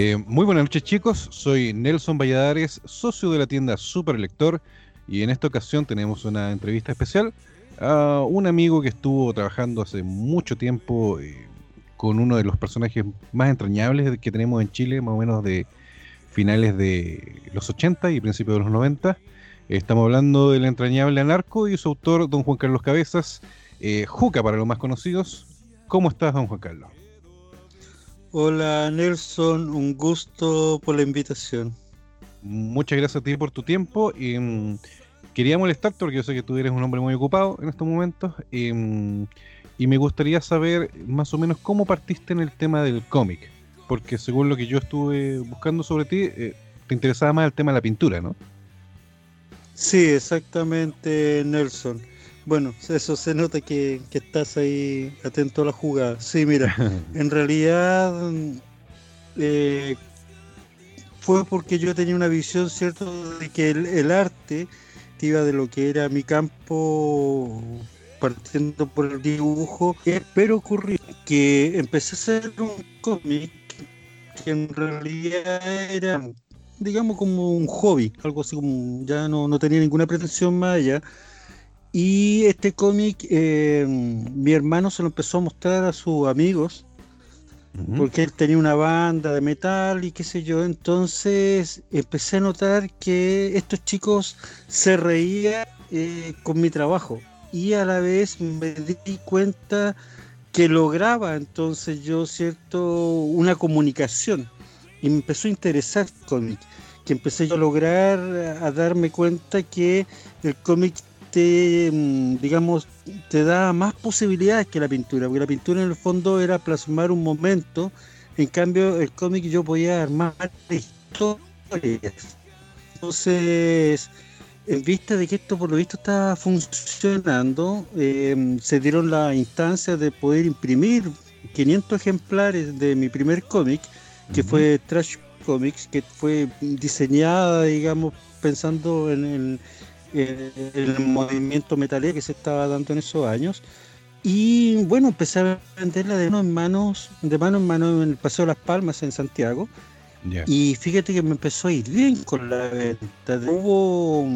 Eh, muy buenas noches chicos, soy Nelson Valladares, socio de la tienda Super Lector y en esta ocasión tenemos una entrevista especial a un amigo que estuvo trabajando hace mucho tiempo eh, con uno de los personajes más entrañables que tenemos en Chile, más o menos de finales de los 80 y principios de los 90. Estamos hablando del entrañable anarco y su autor, don Juan Carlos Cabezas, eh, Juca para los más conocidos. ¿Cómo estás, don Juan Carlos? Hola Nelson, un gusto por la invitación. Muchas gracias a ti por tu tiempo. Y, mm, quería molestarte porque yo sé que tú eres un hombre muy ocupado en estos momentos. Y, mm, y me gustaría saber más o menos cómo partiste en el tema del cómic. Porque según lo que yo estuve buscando sobre ti, eh, te interesaba más el tema de la pintura, ¿no? Sí, exactamente, Nelson. Bueno, eso se nota que, estás ahí atento a la jugada. Sí, mira, en realidad eh, fue porque yo tenía una visión, ¿cierto?, de que el, arte iba de lo que era mi campo partiendo por el dibujo, pero ocurrió que empecé a hacer un cómic que en realidad era, digamos, como un hobby, algo así como ya no, no tenía ninguna pretensión más allá y este cómic, eh, mi hermano se lo empezó a mostrar a sus amigos, porque él tenía una banda de metal y qué sé yo. Entonces empecé a notar que estos chicos se reían eh, con mi trabajo y a la vez me di cuenta que lograba entonces yo, ¿cierto?, una comunicación y me empezó a interesar el cómic que empecé yo a lograr a darme cuenta que el cómic te, mm, digamos, te da más posibilidades que la pintura, porque la pintura en el fondo era plasmar un momento, en cambio el cómic yo podía armar historias. Entonces, en vista de que esto por lo visto está funcionando, em, se dieron la instancia de poder imprimir 500 ejemplares de mi primer cómic, que fue Trash Comics, que fue diseñada, digamos, pensando en el el movimiento metalero que se estaba dando en esos años. Y bueno, empecé a venderla de mano en manos, de mano en mano en el Paseo de las Palmas en Santiago. Y fíjate que me empezó a ir bien con la venta. Hubo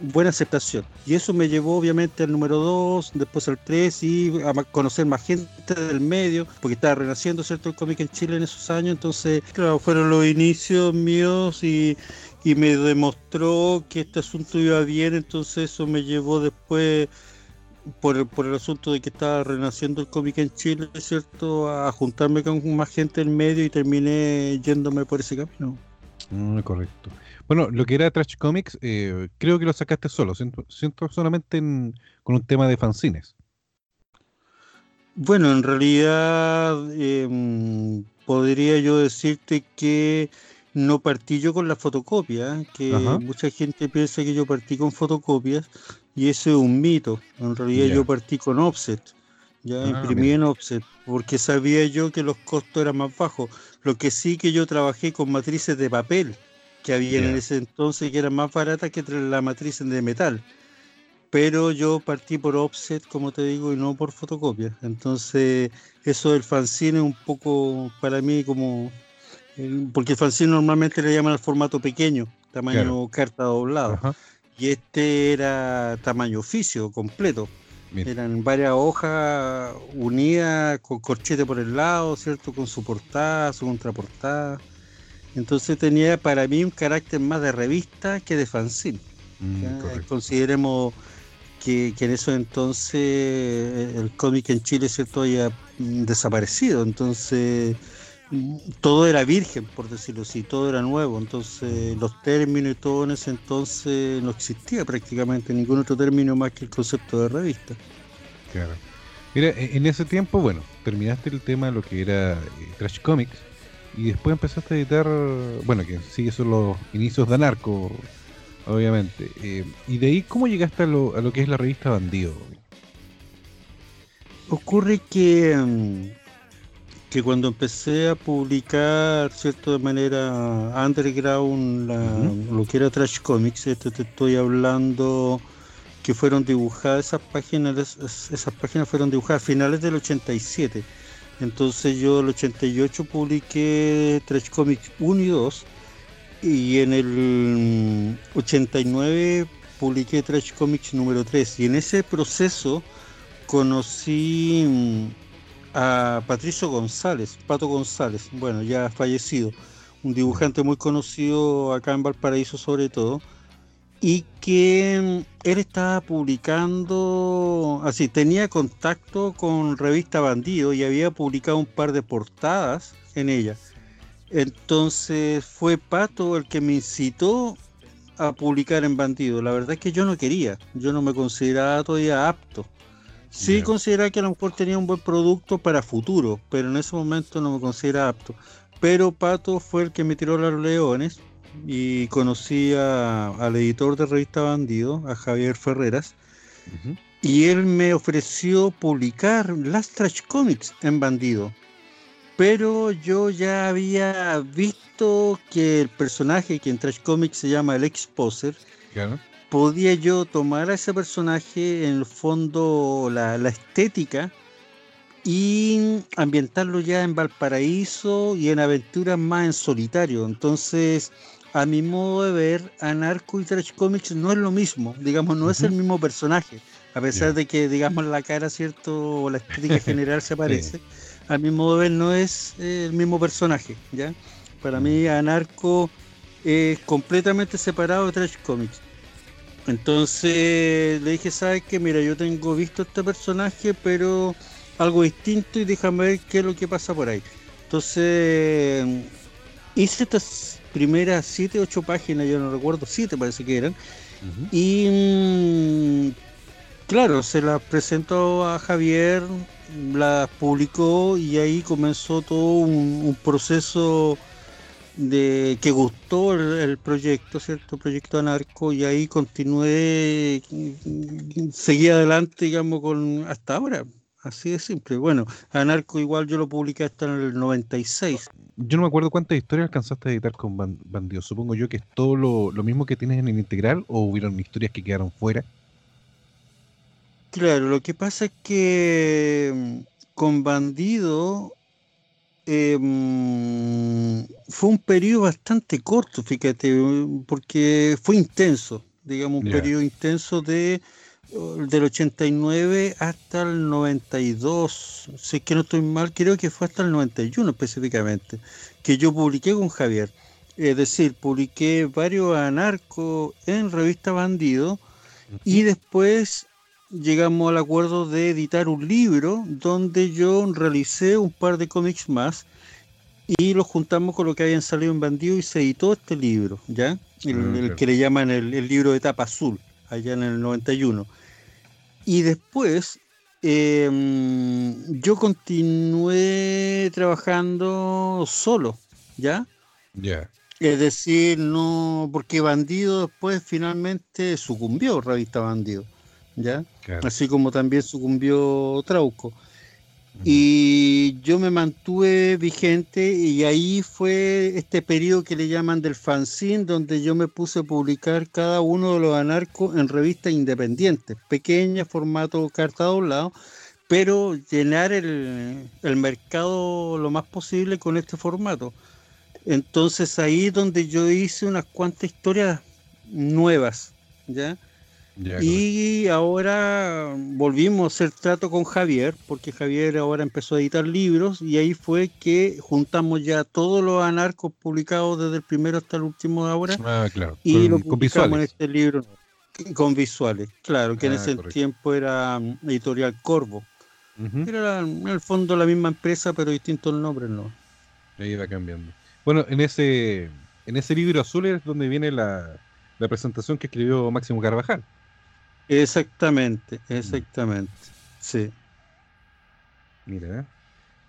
buena aceptación. Y eso me llevó obviamente al número 2, después al 3 y a conocer más gente del medio, porque estaba renaciendo cierto el cómic en Chile en esos años. Entonces, claro, fueron los inicios míos y, y me demostró que este asunto iba bien, entonces eso me llevó después, por el, por el asunto de que estaba renaciendo el cómic en Chile, ¿cierto?, a juntarme con más gente en medio y terminé yéndome por ese camino. Mm, correcto. Bueno, lo que era Trash Comics, eh, creo que lo sacaste solo, siento, siento solamente con un tema de fanzines. Bueno, en realidad em, podría yo decirte que no partí yo con la fotocopia, que mucha gente piensa que yo partí con fotocopias y ese es un mito. En realidad yo partí con offset, ya ah, imprimí en offset, porque sabía yo que los costos eran más bajos. Lo que sí que yo trabajé con matrices de papel, que había en ese entonces que eran más baratas que la matriz de metal. Pero yo partí por offset, como te digo, y no por fotocopia. Entonces, eso del fanzine es un poco para mí como porque el fanzine normalmente le llaman al formato pequeño, tamaño carta doblado. Y este era tamaño oficio completo. Eran varias hojas unidas con corchete por el lado, ¿cierto? Con su portada, su contraportada. Entonces tenía para mí un carácter más de revista que de fanzine. Mm, Consideremos que, que, en eso entonces el cómic en Chile, ¿cierto? Haya desaparecido. Entonces todo era virgen, por decirlo así, todo era nuevo, entonces los términos y todo en ese entonces no existía prácticamente ningún otro término más que el concepto de revista. Claro. Mira, e-, en ese tiempo, bueno, terminaste el tema de lo que era eh, Trash Comics y después empezaste a editar, bueno, que sí, son los inicios de Anarco, obviamente. Eh, y de ahí, ¿cómo llegaste a lo, a lo que es la revista Bandido? Ocurre que mm, que cuando empecé a publicar, ¿cierto? De manera underground, lo que era Trash Comics, esto te estoy hablando que fueron dibujadas esas páginas, esas páginas fueron dibujadas a finales del 87. Entonces yo el 88 publiqué Trash Comics 1 y 2 y en el 89 publiqué Trash Comics número 3 y en ese proceso conocí mm, a Patricio González, Pato González, bueno, ya fallecido, un dibujante muy conocido acá en Valparaíso sobre todo, y que mm, él estaba publicando, así, tenía contacto con revista Bandido y había publicado un par de portadas en ella. Entonces fue Pato el que me incitó a publicar en Bandido. La verdad es que yo no quería, yo no me consideraba todavía apto. Sí consideraba que a lo mejor tenía un buen producto para futuro, pero en ese momento no me consideraba apto. Pero Pato fue el que me tiró los leones y conocí al editor de revista Bandido, a Javier Ferreras, y él me ofreció publicar las Trash Comics en Bandido. Pero yo ya había visto que el personaje que en Trash Comics se llama el Exposer, podía yo tomar a ese personaje, en el fondo, la, la estética, y ambientarlo ya en Valparaíso y en aventuras más en solitario. Entonces, a mi modo de ver, Anarco y Trash Comics no es lo mismo, digamos, no es el mismo personaje, a pesar de que, digamos, la cara, ¿cierto? O la estética general se parece, a mi modo de ver no es el mismo personaje, ¿ya? Para mí, Anarco es completamente separado de Trash Comics. Entonces le dije, ¿sabes qué? Mira, yo tengo visto este personaje, pero algo distinto y déjame ver qué es lo que pasa por ahí. Entonces hice estas primeras 7, 8 páginas, yo no recuerdo, 7 parece que eran. Y mm, claro, se las presentó a Javier, las publicó y ahí comenzó todo un, proceso de que gustó el, proyecto, ¿cierto? El proyecto Anarco y ahí continué, seguí adelante, digamos, con hasta ahora. Así de simple. Bueno, Anarco igual yo lo publiqué hasta en el 96 yo no me acuerdo cuántas historias alcanzaste a editar con Bandido. Supongo yo que es todo lo, mismo que tienes en el integral o hubieron historias que quedaron fuera. Claro, lo que pasa es que mm, con Bandido em, fue un periodo bastante corto, fíjate, porque fue intenso, digamos, un periodo intenso de del 89 hasta el 92, si es que no estoy mal, creo que fue hasta el 91 específicamente, que yo publiqué con Javier. Es decir, publiqué varios anarcos en revista Bandido y después llegamos al acuerdo de editar un libro donde yo realicé un par de cómics más y los juntamos con lo que habían salido en Bandido y se editó este libro, ¿ya? El, ah, que le llaman el, el libro de tapa azul, allá en el 91. Y después em, yo continué trabajando solo, ¿ya? Ya. Es decir, no, porque Bandido después finalmente sucumbió, revista Bandido, ¿ya? Así como también sucumbió Trauco. Y yo me mantuve vigente y ahí fue este periodo que le llaman del fanzine, donde yo me puse a publicar cada uno de los anarcos en revistas independientes, pequeñas, formato carta doblado, pero llenar el, el mercado lo más posible con este formato. Entonces ahí donde yo hice unas cuantas historias nuevas, ¿ya? Y ahora volvimos a hacer trato con Javier, porque Javier ahora empezó a editar libros y ahí fue que juntamos ya todos los anarcos publicados desde el primero hasta el último de ahora. Ah, claro. Y lo publicamos en este libro con visuales, claro, que en ah, ese tiempo era mm, Editorial Corvo. Era en el fondo la misma empresa, pero distintos nombres, ¿no? Ahí va cambiando. Bueno, en ese, en ese libro azul es donde viene la, la presentación que escribió Máximo Carvajal. Exactamente, exactamente. Sí. Mira.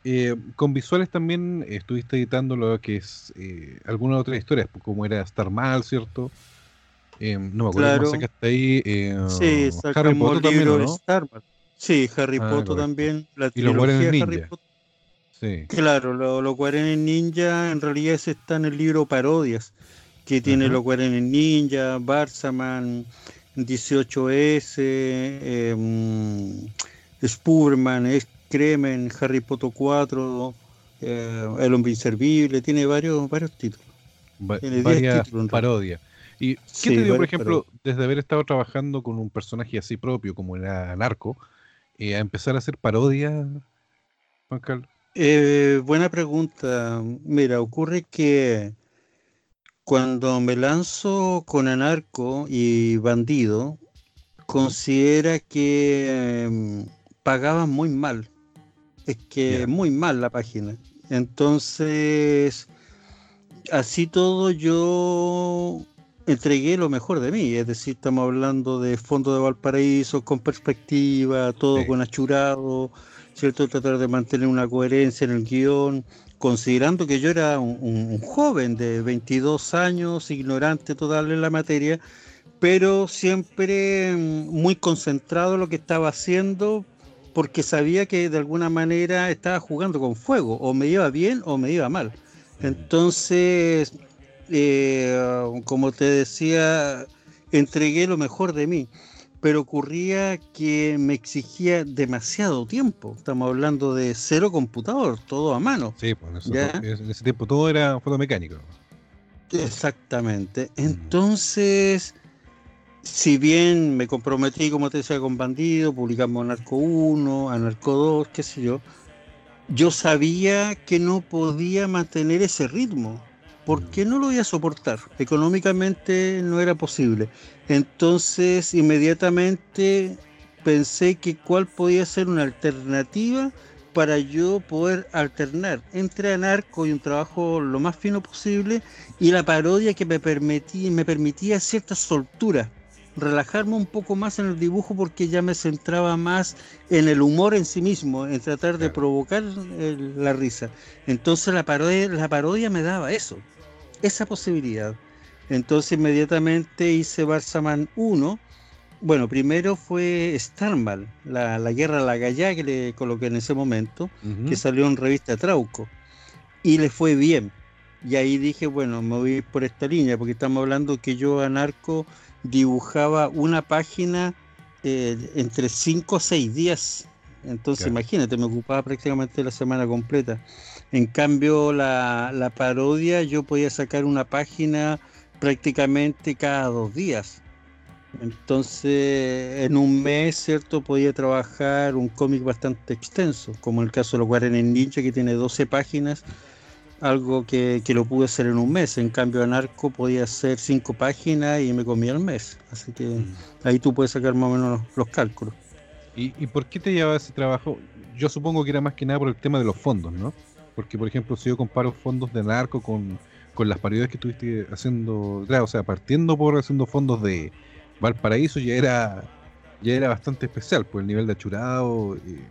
Eh, con visuales también estuviste editando lo que es eh, algunas otras historias, pues, como era Star Mal, ¿cierto? Eh, no me acuerdo claro. cómo sacaste ahí. sí, Harry Potter también, ¿no? Sí, Harry ah, Potter también. La y los Guarenes Ninja. Sí. Claro, los lo Guarenes Ninja en realidad está en el libro Parodias, que tiene los Guarenes Ninja, Barsaman, 18S, eh, Spurman, Cremen, Harry Potter 4, eh, El Hombre Inservible, tiene varios, varios títulos. tiene varias parodias. ¿Y qué te dio, por ejemplo, desde haber estado trabajando con un personaje así propio como era Narco, eh, a empezar a hacer parodias, Juan Carlos? Eh, buena pregunta. Mira, ocurre que cuando me lanzo con Anarco y Bandido, considera que em, pagaban muy mal. Es que muy mal la página. Entonces, así todo yo entregué lo mejor de mí. Es decir, estamos hablando de fondo de Valparaíso con perspectiva, todo con achurado, ¿cierto? Tratar de mantener una coherencia en el guion, considerando que yo era un, joven de 22 años, ignorante total en la materia, pero siempre mm, muy concentrado en lo que estaba haciendo porque sabía que de alguna manera estaba jugando con fuego, o me iba bien o me iba mal. Entonces, eh, como te decía, entregué lo mejor de mí, pero ocurría que me exigía demasiado tiempo. Estamos hablando de cero computador, todo a mano. Sí, pues en ese tiempo todo era fotomecánico. Exactamente. Mm. Entonces si bien me comprometí, como te decía, con Bandido, publicamos Anarco 1, Anarco 2, qué sé yo, yo sabía que no podía mantener ese ritmo, porque no lo iba a soportar. Económicamente no era posible. Entonces, inmediatamente pensé que cuál podía ser una alternativa para yo poder alternar entre anarco y un trabajo lo más fino posible y la parodia que me permitía, me permitía cierta soltura relajarme un poco más en el dibujo porque ya me centraba más en el humor en sí mismo, en tratar de provocar la risa. Entonces la parodia, la parodia me daba eso, esa posibilidad. Entonces inmediatamente hice Barsaman 1. Bueno, primero fue Starmal, la, la guerra a la galla que le coloqué en ese momento, que salió en revista Trauco. Y le fue bien. Y ahí dije, bueno, me voy por esta línea, porque estamos hablando que yo anarco dibujaba una página eh, entre 5 o 6 días. Entonces, imagínate, me ocupaba prácticamente la semana completa. En cambio, la, la, parodia, yo podía sacar una página prácticamente cada dos días. Entonces, en un mes, ¿cierto? Podía trabajar un cómic bastante extenso, como el caso de los Guardianes Ninja, que tiene 12 páginas algo que, lo pude hacer en un mes. En cambio, Anarco podía hacer cinco páginas y me comía el mes. Así que mm. ahí tú puedes sacar más o menos los, cálculos. ¿Y, por qué te llevaba ese trabajo? Yo supongo que era más que nada por el tema de los fondos, ¿no? Porque, por ejemplo, si yo comparo fondos de Anarco con, las paridades que estuviste haciendo, o sea, partiendo por haciendo fondos de Valparaíso, ya era ya era bastante especial, por el nivel de achurado y,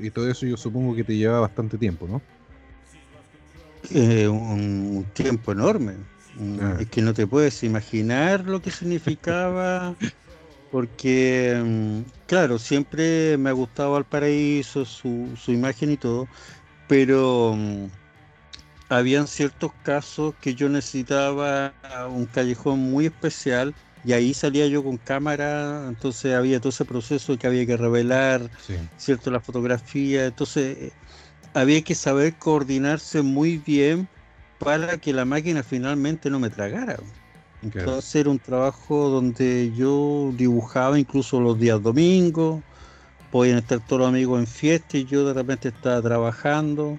y todo eso yo supongo que te llevaba bastante tiempo, ¿no? Eh, un, tiempo enorme. Ah. Es que no te puedes imaginar lo que significaba, porque, mm, claro, siempre me ha gustado Valparaíso, su, su imagen y todo, pero mm, habían ciertos casos que yo necesitaba un callejón muy especial y ahí salía yo con cámara, entonces había todo ese proceso que había que revelar, cierto, la fotografía, entonces había que saber coordinarse muy bien para que la máquina finalmente no me tragara. Entonces era un trabajo donde yo dibujaba incluso los días domingos, podían estar todos los amigos en fiesta y yo de repente estaba trabajando.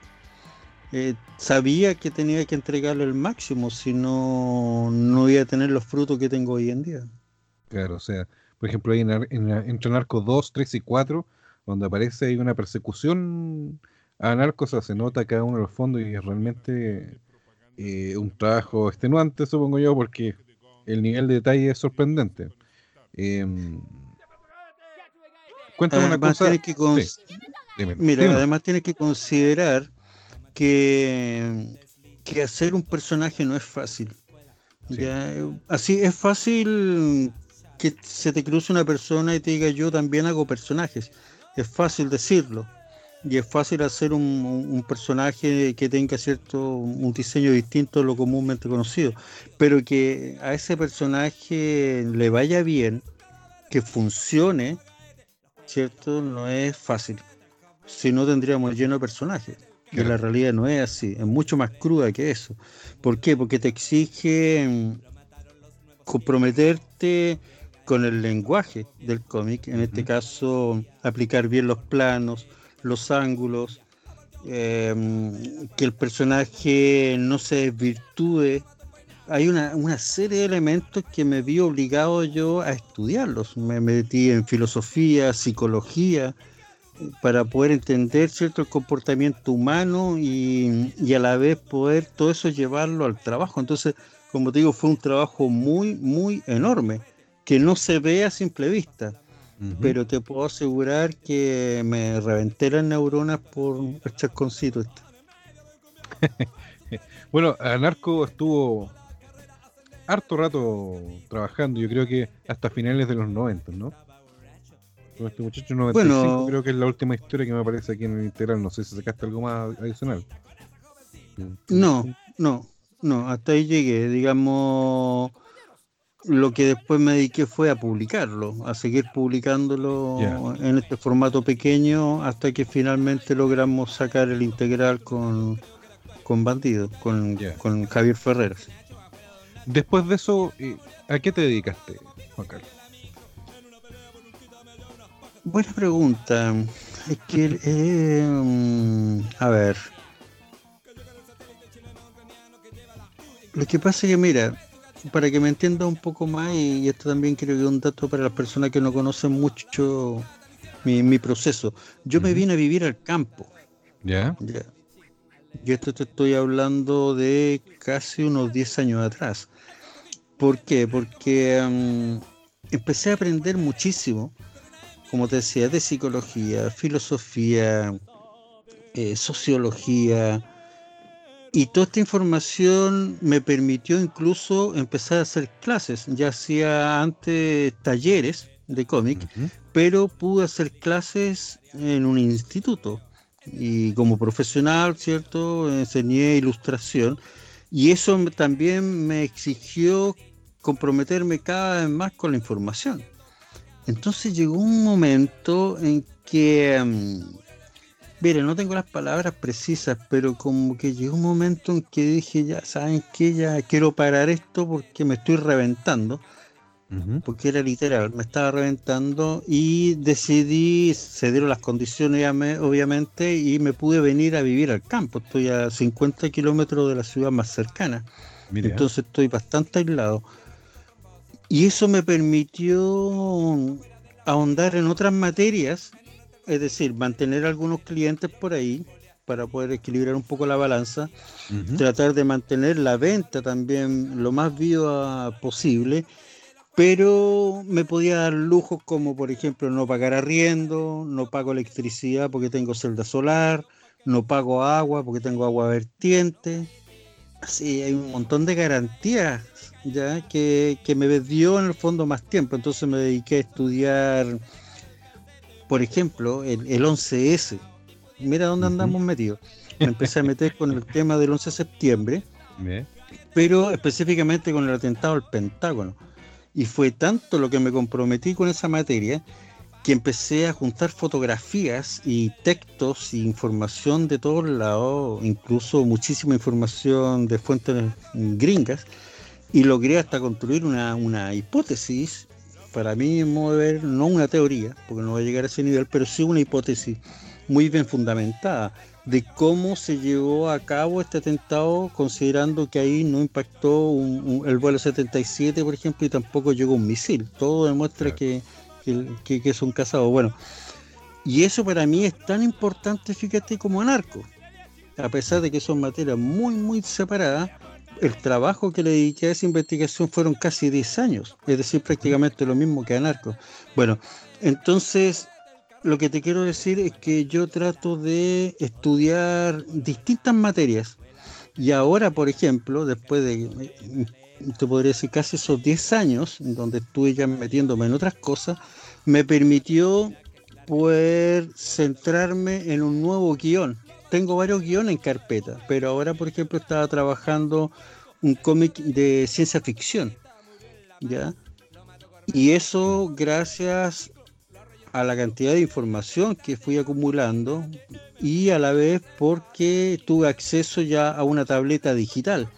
Eh, sabía que tenía que entregarle el máximo, si no, no iba a tener los frutos que tengo hoy en día. Claro, o sea, por ejemplo, ahí en, en, entre Narco 2, 3 y 4, donde aparece ahí una persecución a Narcos se nota cada uno de los fondos y es realmente eh, un trabajo extenuante, supongo yo, porque el nivel de detalle es sorprendente. Em, cuéntame una cosa. Que Mira, además tienes que considerar que, que hacer un personaje no es fácil. Así es fácil que se te cruce una persona y te diga yo también hago personajes. Es fácil decirlo y es fácil hacer un, personaje que tenga cierto un diseño distinto a lo comúnmente conocido, pero que a ese personaje le vaya bien, que funcione, ¿cierto? No es fácil. si no tendríamos lleno de personajes. Que la realidad no es así, es mucho más cruda que eso. ¿Por qué? Porque te exige mm, comprometerte con el lenguaje del cómic, en este caso aplicar bien los planos, los ángulos, em, que el personaje no se desvirtúe. Hay una, una, serie de elementos que me vi obligado yo a estudiarlos. Me metí en filosofía, psicología, para poder entender cierto el comportamiento humano y, y, a la vez poder todo eso llevarlo al trabajo. Entonces, como te digo, fue un trabajo muy, muy enorme, que no se ve a simple vista, pero te puedo asegurar que me reventé las neuronas por el chasconcito este. bueno, Anarco estuvo harto rato trabajando, yo creo que hasta finales de los 90, ¿no? este muchacho 95 bueno, creo que es la última historia que me aparece aquí en el integral. No sé si sacaste algo más adicional. No, no, no, hasta ahí llegué. Digamos, lo que después me dediqué fue a publicarlo, a seguir publicándolo en este formato pequeño hasta que finalmente logramos sacar el integral con, con Bandido, con, con Javier Ferreras. Después de eso, eh, ¿a qué te dedicaste, Juan Carlos? Buena pregunta. Es que, eh, a ver. Lo que pasa es que, mira, para que me entienda un poco más, y esto también creo que es un dato para las personas que no conocen mucho mi, proceso. Yo me vine a vivir al campo. ¿Ya? Ya. Yo esto te estoy hablando de casi unos 10 años atrás. ¿Por qué? Porque empecé a aprender muchísimo como te decía, de psicología, filosofía, eh, sociología. Y toda esta información me permitió incluso empezar a hacer clases. Ya hacía antes talleres de cómic, pero pude hacer clases en un instituto. Y como profesional, ¿cierto? Enseñé ilustración. Y eso también me exigió comprometerme cada vez más con la información. Entonces llegó un momento en que, um, mire, no tengo las palabras precisas, pero como que llegó un momento en que dije, ya, ¿saben qué? Ya quiero parar esto porque me estoy reventando. Porque era literal, me estaba reventando y decidí, se dieron las condiciones obviamente y me pude venir a vivir al campo. Estoy a 50 kilómetros de la ciudad más cercana. Entonces estoy bastante aislado. Y eso me permitió ahondar en otras materias, es decir, mantener algunos clientes por ahí para poder equilibrar un poco la balanza, tratar de mantener la venta también lo más viva posible, pero me podía dar lujos como por ejemplo no pagar arriendo, no pago electricidad porque tengo celda solar, no pago agua porque tengo agua vertiente. Así hay un montón de garantías ya que, me dio en el fondo más tiempo. Entonces me dediqué a estudiar, por ejemplo, el, 11S. Mira dónde andamos metidos. Me empecé a meter con el tema del 11 de septiembre, pero específicamente con el atentado al Pentágono. Y fue tanto lo que me comprometí con esa materia que empecé a juntar fotografías y textos e información de todos lados, incluso muchísima información de fuentes gringas, y logré hasta construir una, hipótesis, para mí mover, no una teoría, porque no va a llegar a ese nivel, pero sí una hipótesis muy bien fundamentada de cómo se llevó a cabo este atentado, considerando que ahí no impactó el vuelo 77, por ejemplo, y tampoco llegó un misil. Todo demuestra que, que, que, son casados. Bueno, y eso para mí es tan importante, fíjate, como anarco. A pesar de que son materias muy, muy separadas, el trabajo que le dediqué a esa investigación fueron casi 10 años, es decir, prácticamente lo mismo que a. Bueno, entonces lo que te quiero decir es que yo trato de estudiar distintas materias y ahora, por ejemplo, después de, te podría decir, casi esos 10 años, donde estuve ya metiéndome en otras cosas, me permitió poder centrarme en un nuevo guion tengo varios guiones en carpeta, pero ahora, por ejemplo, estaba trabajando un cómic de ciencia ficción, ¿ya? Y eso gracias a la cantidad de información que fui acumulando y a la vez porque tuve acceso ya a una tableta digital,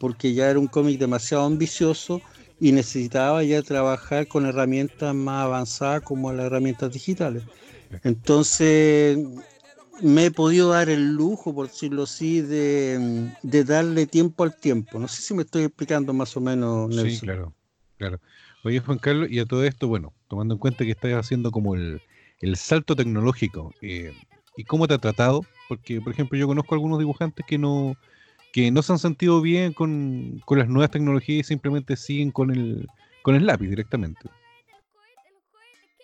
porque ya era un cómic demasiado ambicioso y necesitaba ya trabajar con herramientas más avanzadas como las herramientas digitales. Entonces me he podido dar el lujo, por decirlo así, de, darle tiempo al tiempo. No sé si me estoy explicando más o menos. Nelson. Sí, claro, claro. Oye, Juan Carlos, y a todo esto, bueno, tomando en cuenta que estás haciendo como el, salto tecnológico, eh, ¿y cómo te ha tratado? Porque, por ejemplo, yo conozco algunos dibujantes que no que no se han sentido bien con, con las nuevas tecnologías y simplemente siguen con el, con el lápiz directamente.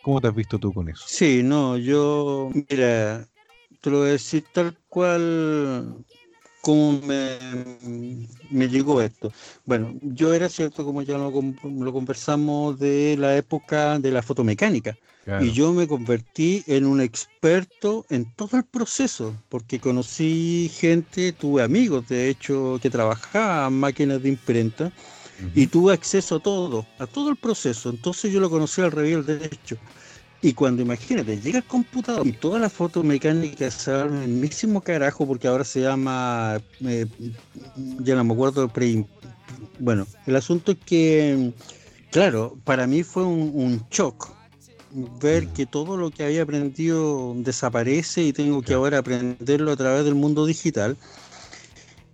¿Cómo te has visto tú con eso? Sí, no, yo, mira, te lo voy a decir tal cual como me, me llegó esto. Bueno, yo era cierto, como ya lo, lo conversamos, de la época de la fotomecánica. Y yo me convertí en un experto en todo el proceso, porque conocí gente, tuve amigos, de hecho, que trabajaban máquinas de imprenta, y tuve acceso a todo, a todo el proceso. Entonces yo lo conocí al revés del derecho. Y cuando imagínate, llega el computador y toda la foto mecánica se va el mismísimo carajo porque ahora se llama, eh, ya no me acuerdo, pre, bueno, el asunto es que, claro, para mí fue un, shock ver que todo lo que había aprendido desaparece y tengo que ahora aprenderlo a través del mundo digital.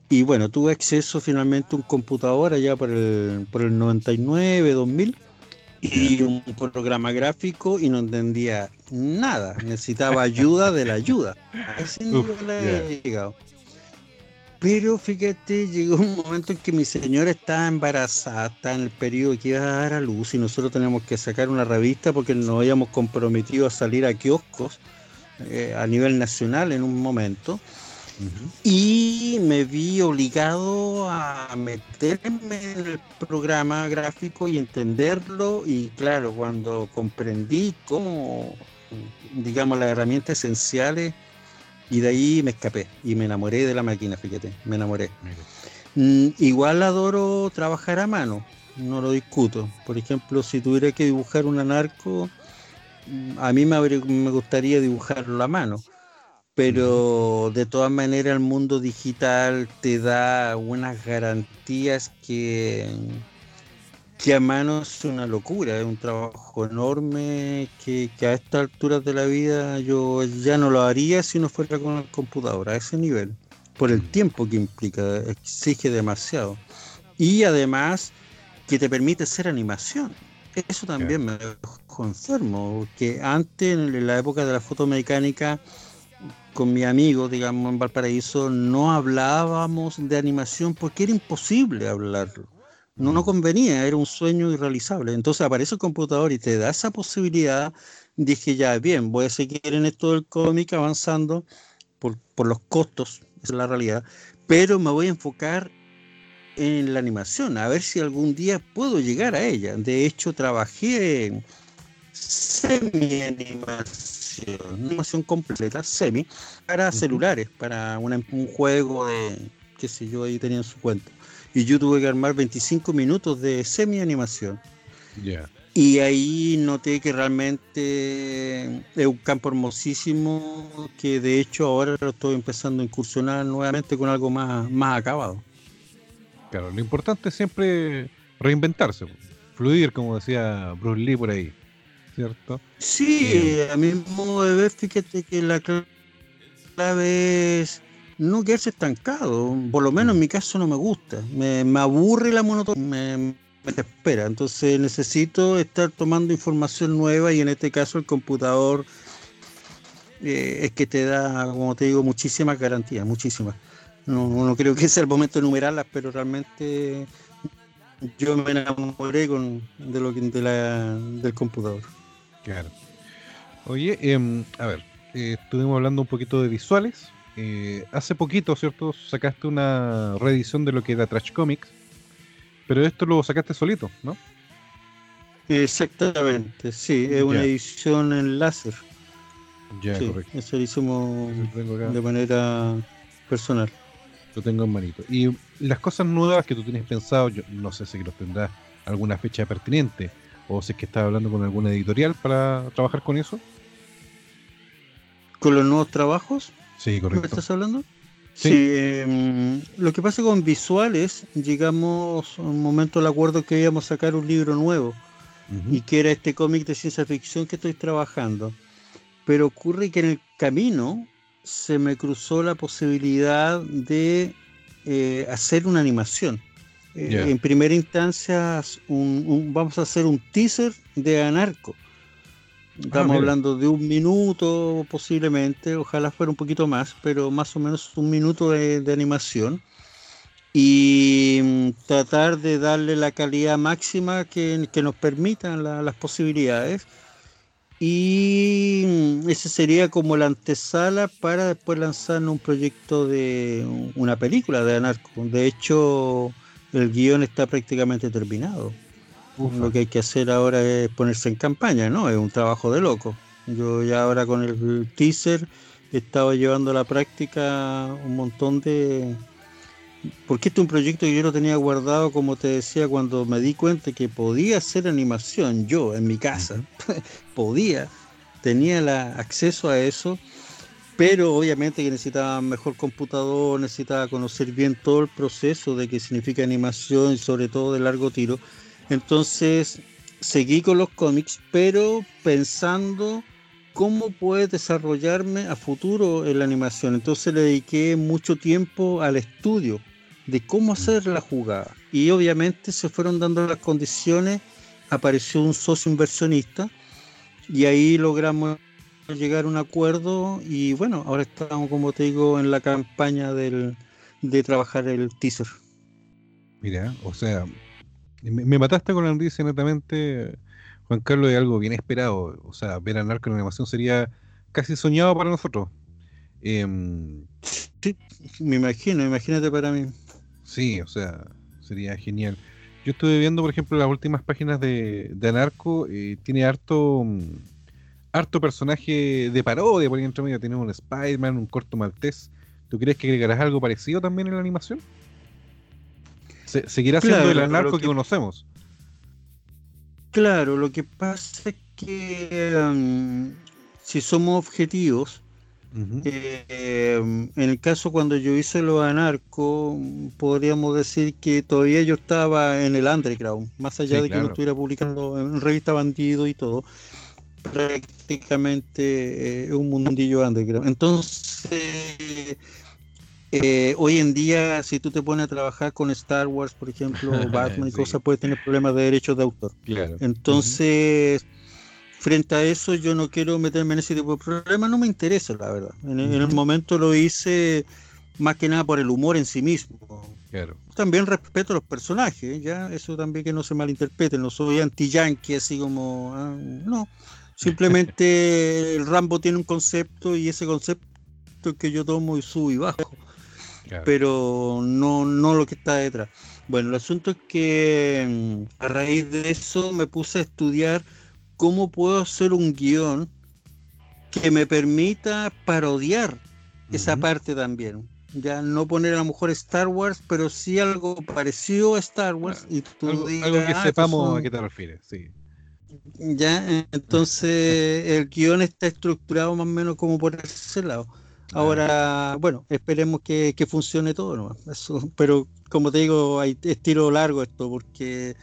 Y bueno, tuve acceso finalmente a un computador allá por el, por el 99, 2000 y un programa gráfico y no entendía nada. Necesitaba ayuda de la ayuda. A ese nivel llegado. Pero fíjate, llegó un momento en que mi señora estaba embarazada, está en el periodo que iba a dar a luz y nosotros teníamos que sacar una revista porque nos habíamos comprometido a salir a kioscos eh, a nivel nacional en un momento. Y me vi obligado a meterme en el programa gráfico y entenderlo. Y claro, cuando comprendí cómo, digamos, las herramientas esenciales, y de ahí me escapé y me enamoré de la máquina, fíjate, me enamoré. Mm, igual adoro trabajar a mano, no lo discuto. Por ejemplo, si tuviera que dibujar un anarco, mm, a mí me, me gustaría dibujarlo a mano pero de todas maneras el mundo digital te da unas garantías que, que a mano es una locura, es un trabajo enorme que, a estas alturas de la vida yo ya no lo haría si no fuera con el computador, a ese nivel, por el tiempo que implica, exige demasiado. Y además que te permite hacer animación. Eso también me dejó enfermo, que antes, en la época de la fotomecánica, con mi amigo, digamos, en Valparaíso, no hablábamos de animación porque era imposible hablarlo. No nos convenía, era un sueño irrealizable. Entonces aparece el computador y te da esa posibilidad. Dije, ya, bien, voy a seguir en esto del cómic avanzando por, por los costos, esa es la realidad, pero me voy a enfocar en la animación, a ver si algún día puedo llegar a ella. De hecho, trabajé en semi-animación una animación completa, semi, para celulares, para un juego de, qué sé yo, ahí tenían su cuenta. Y yo tuve que armar 25 minutos de semi-animación. Y ahí noté que realmente es un campo hermosísimo que de hecho ahora lo estoy empezando a incursionar nuevamente con algo más, más acabado. Claro, lo importante es siempre reinventarse, fluir, como decía Bruce Lee por ahí. ¿Cierto? Sí, a mi modo de ver, fíjate que la clave es no quedarse estancado. Por lo menos en mi caso no me gusta. Me, aburre la monotonía, me, me desespera. Entonces necesito estar tomando información nueva y en este caso el computador eh, es que te da, como te digo, muchísimas garantías, muchísimas. No, no creo que sea el momento de enumerarlas, pero realmente yo me enamoré con, de lo, de la, del computador. Claro. Oye, em, a ver, eh, estuvimos hablando un poquito de visuales. Eh, hace poquito, ¿cierto? Sacaste una reedición de lo que era Trash Comics, pero esto lo sacaste solito, ¿no? Exactamente, sí, es una edición en láser. Ya, correcto. Eso lo hicimos de manera personal. Lo tengo en manito. Y las cosas nuevas que tú tienes pensado, yo no sé si los tendrás alguna fecha pertinente, o si es que estás hablando con alguna editorial para trabajar con eso. ¿Con los nuevos trabajos? Sí, correcto. ¿Me estás hablando? Sí, em, lo que pasa con visuales, llegamos a un momento al acuerdo que íbamos a sacar un libro nuevo y que era este cómic de ciencia ficción que estoy trabajando. Pero ocurre que en el camino se me cruzó la posibilidad de eh, hacer una animación. Eh, en primera instancia, vamos a hacer un teaser de Anarco. Ah, Estamos hablando de un minuto posiblemente, ojalá fuera un poquito más, pero más o menos un minuto de, animación. Y mm, tratar de darle la calidad máxima que, nos permitan las posibilidades. Y mm, ese sería como la antesala para después lanzar un proyecto de una película de Anarco. De hecho, el guion está prácticamente terminado. Lo que hay que hacer ahora es ponerse en campaña, ¿no? Es un trabajo de loco. Yo ya ahora con el teaser he estado llevando a la práctica un montón de... Porque este es un proyecto que yo lo tenía guardado, como te decía, cuando me di cuenta que podía hacer animación yo en mi casa. podía, tenía el acceso a eso pero obviamente que necesitaba mejor computador, necesitaba conocer bien todo el proceso de qué significa animación sobre todo de largo tiro. Entonces seguí con los cómics, pero pensando cómo puede desarrollarme a futuro en la animación. Entonces le dediqué mucho tiempo al estudio de cómo hacer la jugada. Y obviamente se fueron dando las condiciones, apareció un socio inversionista y ahí logramos llegar a un acuerdo y bueno, ahora estamos, como te digo, en la campaña del, de trabajar el teaser. Mira, o sea, me, mataste con la noticia netamente, Juan Carlos, de algo bien esperado. O sea, ver a Narco en animación sería casi soñado para nosotros. Em, sí, me imagino, imagínate para mí. Sí, o sea, sería genial. Yo estuve viendo, por ejemplo, las últimas páginas de, de Anarco, y tiene harto harto personaje de parodia por ahí entre medio. Tenemos un Spider-Man, un corto maltés. ¿Tú crees que agregarás algo parecido también en la animación? ¿Seguirá siendo el anarco que, conocemos? Claro, lo que pasa es que um, si somos objetivos, eh, en el caso cuando yo hice lo anarco, podríamos decir que todavía yo estaba en el underground, más allá de que no estuviera publicando en revista Bandido y todo prácticamente eh, un mundillo underground. Entonces, eh, hoy en día, si tú te pones a trabajar con Star Wars, por ejemplo, Batman y cosas, puedes tener problemas de derechos de autor. Entonces, frente a eso, yo no quiero meterme en ese tipo de problemas, no me interesa, la verdad. En, el momento lo hice más que nada por el humor en sí mismo. También respeto a los personajes, ya eso también que no se malinterpreten, no soy anti-yankee, así como, ah, no, Simplemente el Rambo tiene un concepto y ese concepto que yo tomo y subo y bajo. Pero no, no lo que está detrás. Bueno, el asunto es que mm, a raíz de eso me puse a estudiar cómo puedo hacer un guion que me permita parodiar esa parte también. Ya no poner a lo mejor Star Wars, pero sí algo parecido a Star Wars. Y algo, que ah, sepamos a qué te refieres, sí. Ya, entonces el guion está estructurado más o menos como por ese lado. Ahora, bueno, esperemos que, funcione todo, ¿no? Eso, pero como te digo, hay, es tiro largo esto, porque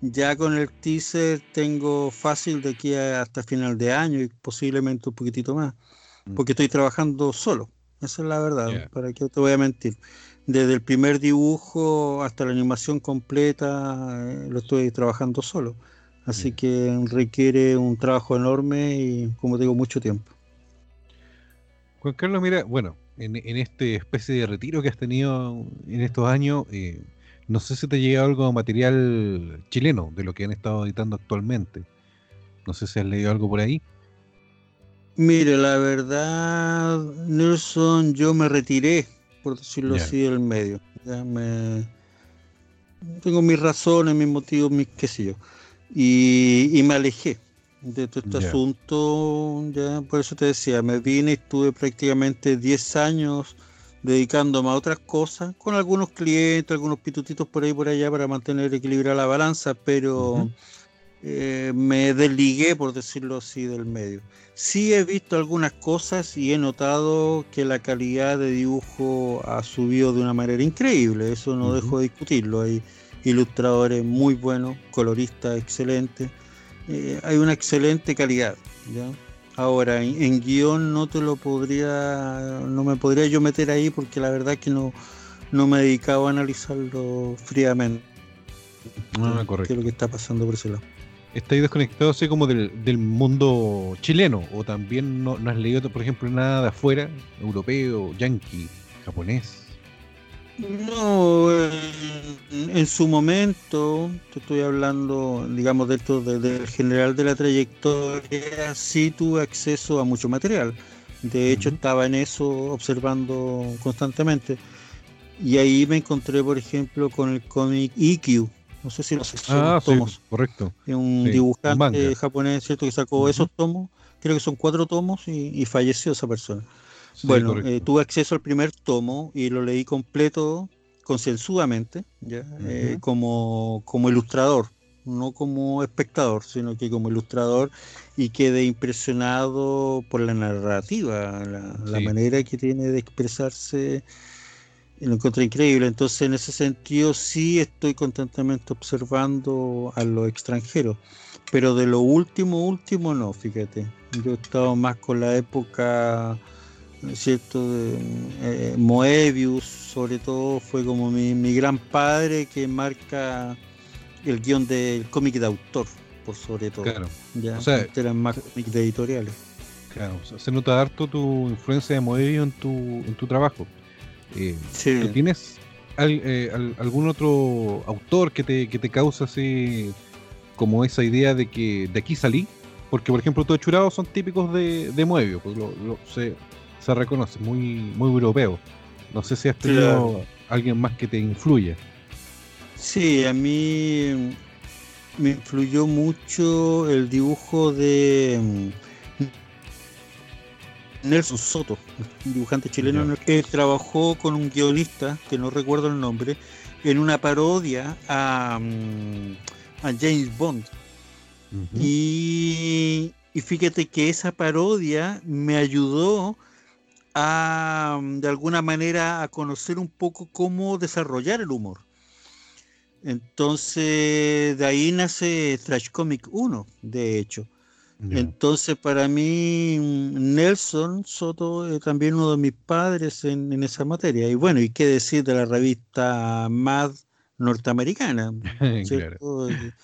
ya con el teaser tengo fácil de aquí hasta final de año y posiblemente un poquitito más, mm. porque estoy trabajando solo, esa es la verdad, para que te voy a mentir. Desde el primer dibujo hasta la animación completa eh, lo estoy trabajando solo. Así que requiere un trabajo enorme y, como digo, mucho tiempo. Juan Carlos, mira, bueno, en, en este especie de retiro que has tenido en estos años, eh, no sé si te ha llegado algo material chileno de lo que han estado editando actualmente. No sé si has leído algo por ahí. Mire, la verdad, Nelson, yo me retiré, por decirlo así, del medio. Ya me... Tengo mis razones, mis motivos, mis qué sé yo y, me alejé de todo este asunto, ya por eso te decía, me vine y estuve prácticamente 10 años dedicándome a otras cosas, con algunos clientes, algunos pitutitos por ahí por allá para mantener equilibrada la balanza, pero eh, me desligué, por decirlo así, del medio. Sí he visto algunas cosas y he notado que la calidad de dibujo ha subido de una manera increíble, eso no dejo de discutirlo. Hay ilustradores muy buenos, coloristas excelentes, eh, hay una excelente calidad. Ahora, en, guion no te lo podría, no me podría yo meter ahí porque la verdad que no, no me he dedicado a analizarlo fríamente. Ah, correcto. ¿Qué es lo que está pasando por ese lado? estáis desconectado así como del, mundo chileno o también no, has leído, por ejemplo, nada de afuera, europeo, yankee, japonés. No, en, su momento, te estoy hablando, digamos, de esto, del general de la trayectoria, sí tuve acceso a mucho material. De hecho, estaba en eso observando constantemente. Y ahí me encontré, por ejemplo, con el cómic EQ, no sé si los ah, tomos. correcto. Un dibujante japonés, ¿cierto? Que sacó esos tomos, creo que son cuatro tomos y, falleció esa persona. Bueno, eh, tuve acceso al primer tomo y lo leí completo, concienzudamente, ¿ya? Eh, como, como ilustrador, no como espectador, sino que como ilustrador y quedé impresionado por la narrativa, la, la manera que tiene de expresarse lo encontré increíble. Entonces, en ese sentido, sí estoy constantemente observando a los extranjeros. Pero de lo último, último, no, fíjate. Yo he estado más con la época, ¿cierto? De eh, Moebius, sobre todo, fue como mi, gran padre que marca el guion del cómic de autor, por sobre todo. Claro. Ya, o sea, eran más cómics de editoriales. Claro, se nota harto tu influencia de Moebius en tu, en tu trabajo. Eh, ¿Tienes eh, algún otro autor que te, que te causa así como esa idea de que de aquí salí? Porque, por ejemplo, todos churados son típicos de, de Muevio, pues se, se, reconoce, muy, muy europeo. No sé si has tenido alguien más que te influya. Sí, a mí me influyó mucho el dibujo de Nelson Soto, un dibujante chileno, que trabajó con un guionista, que no recuerdo el nombre, en una parodia a, mm, James Bond. y, fíjate que esa parodia me ayudó a, mm, de alguna manera, a conocer un poco cómo desarrollar el humor. Entonces, de ahí nace Trash Comic 1, de hecho. Entonces, para mí, Nelson Soto es también uno de mis padres en, esa materia. Y bueno, y qué decir de la revista Mad norteamericana.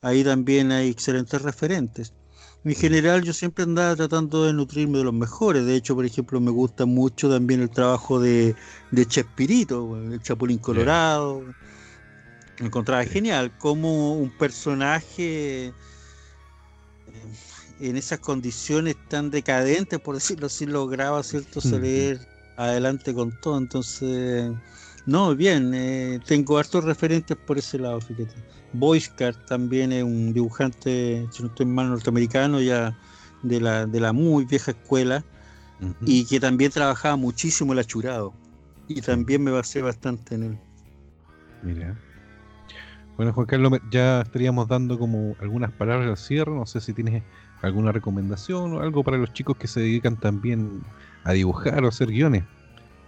Ahí también hay excelentes referentes. En general, yo siempre andaba tratando de nutrirme de los mejores. De hecho, por ejemplo, me gusta mucho también el trabajo de, de Chespirito, el Chapulín Colorado. Me encontraba genial como un personaje en esas condiciones tan decadentes, por decirlo así, lograba cierto salir adelante con todo. Entonces, no, bien, eh, tengo hartos referentes por ese lado, fíjate. Boiscar también es un dibujante, si no estoy mal, norteamericano, ya de la, de la muy vieja escuela, y que también trabajaba muchísimo el achurado. Y también me basé bastante en él. Mira. Bueno, Juan Carlos, ya estaríamos dando como algunas palabras al cierre. No sé si tienes alguna recomendación o algo para los chicos que se dedican también a dibujar o hacer guiones.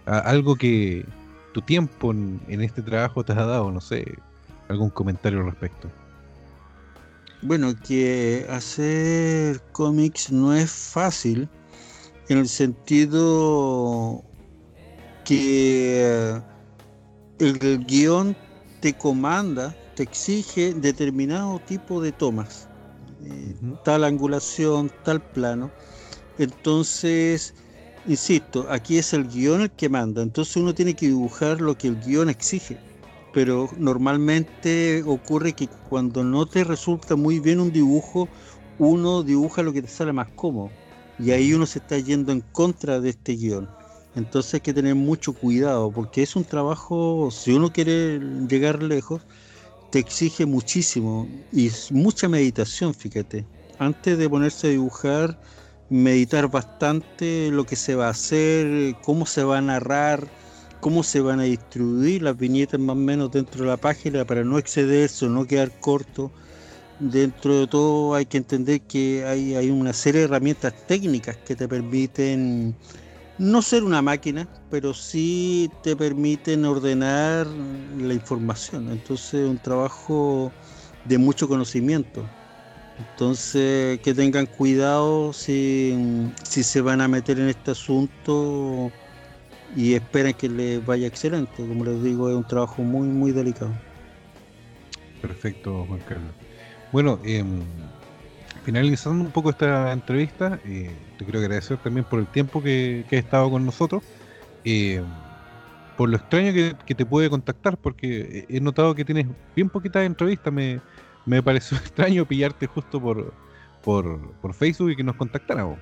algo que tu tiempo en, este trabajo te ha dado, no sé, algún comentario al respecto. Bueno, que hacer cómics no es fácil en el sentido que el guion te comanda, te exige determinado tipo de tomas tal angulación, tal plano. Entonces, insisto, aquí es el guion el que manda, entonces uno tiene que dibujar lo que el guion exige. Pero normalmente ocurre que cuando no te resulta muy bien un dibujo, uno dibuja lo que te sale más cómodo. Y ahí uno se está yendo en contra de este guion. Entonces hay que tener mucho cuidado, porque es un trabajo, si uno quiere llegar lejos, te exige muchísimo y mucha meditación, fíjate. Antes de ponerse a dibujar, meditar bastante lo que se va a hacer, cómo se va a narrar, cómo se van a distribuir las viñetas más o menos dentro de la página para no excederse no quedar corto. dentro de todo hay que entender que hay, una serie de herramientas técnicas que te permiten no ser una máquina, pero sí te permiten ordenar la información. Entonces, es un trabajo de mucho conocimiento. Entonces, que tengan cuidado si se van a meter en este asunto y esperen que les vaya excelente. Como les digo, es un trabajo muy, muy delicado. Perfecto, Juan Carlos. Bueno, em, finalizando un poco esta entrevista, eh, te quiero agradecer también por el tiempo que, has estado con nosotros. Eh, por lo extraño que, te puede contactar, porque he notado que tienes bien poquitas entrevistas. Me, me pareció extraño pillarte justo por, por, Facebook y que nos contactáramos.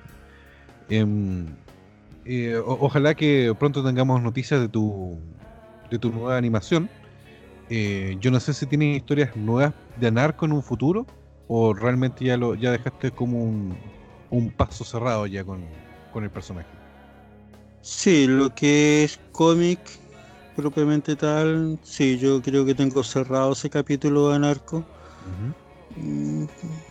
Eh, ojalá que pronto tengamos noticias de tu, de tu nueva animación. yo no sé si tienes historias nuevas de Anarco en un futuro ¿O realmente ya lo ya dejaste como un, un paso cerrado ya con, el personaje? Sí, lo que es cómic propiamente tal, sí, yo creo que tengo cerrado ese capítulo de Anarco.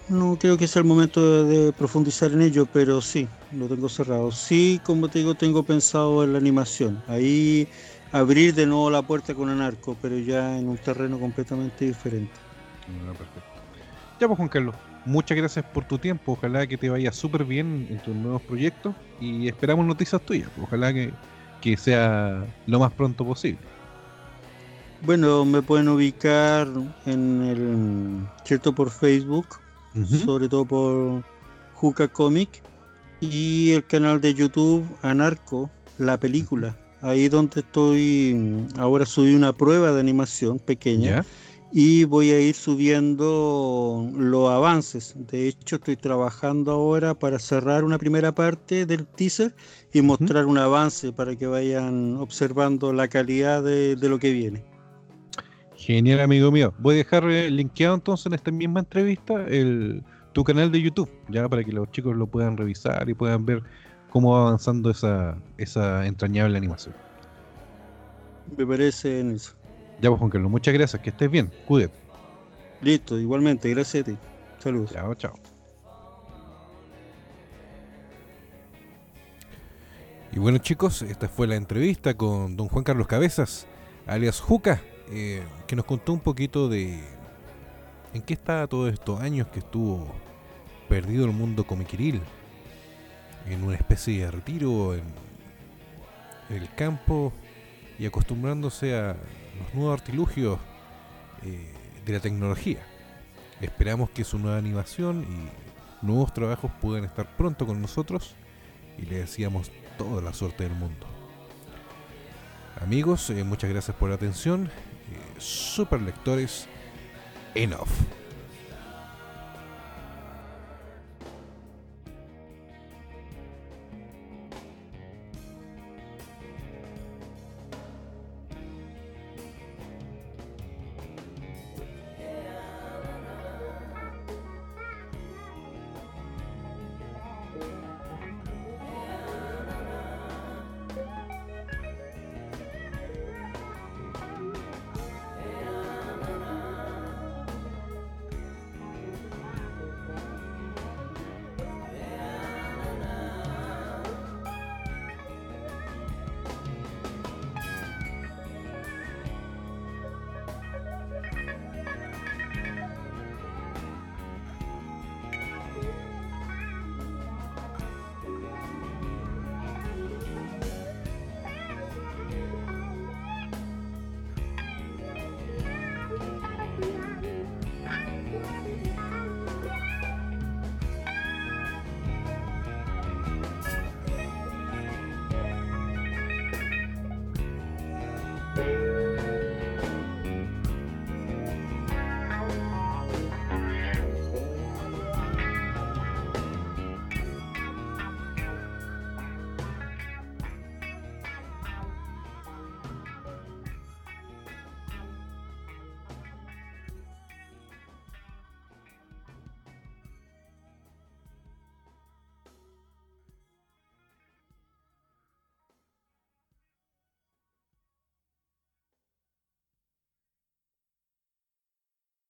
No creo que sea el momento de, profundizar en ello, pero sí, lo tengo cerrado. Sí, como te digo, tengo pensado en la animación. Ahí abrir de nuevo la puerta con Anarco, pero ya en un terreno completamente diferente. Ah, perfecto. Ya pues Juan Carlos, muchas gracias por tu tiempo. Ojalá que te vaya súper bien en tus nuevos proyectos y esperamos noticias tuyas. Ojalá que, sea lo más pronto posible. Bueno, me pueden ubicar en el cierto por Facebook, sobre todo por Juca Comic y el canal de YouTube Anarco, la película. Ahí donde estoy, ahora subí una prueba de animación pequeña y voy a ir subiendo los avances. De hecho, estoy trabajando ahora para cerrar una primera parte del teaser y mostrar un avance para que vayan observando la calidad de, lo que viene. Genial, amigo mío. Voy a dejar eh, linkeado entonces en esta misma entrevista el, tu canal de YouTube, ya para que los chicos lo puedan revisar y puedan ver cómo va avanzando esa, esa entrañable animación. Me parece, eso. Ya pues Juan Carlos, muchas gracias, que estés bien, cuídate. Listo, igualmente, gracias a ti. Saludos. Chao, chao. Y bueno chicos, esta fue la entrevista con don Juan Carlos Cabezas, alias Juca, eh, que nos contó un poquito de en qué estaba todos estos años que estuvo perdido el mundo comiquiril, en una especie de retiro en el campo y acostumbrándose a los nuevos artilugios eh, de la tecnología. Esperamos que su nueva animación y nuevos trabajos puedan estar pronto con nosotros y le deseamos toda la suerte del mundo. Amigos, eh, muchas gracias por la atención. Eh, super lectores, enough.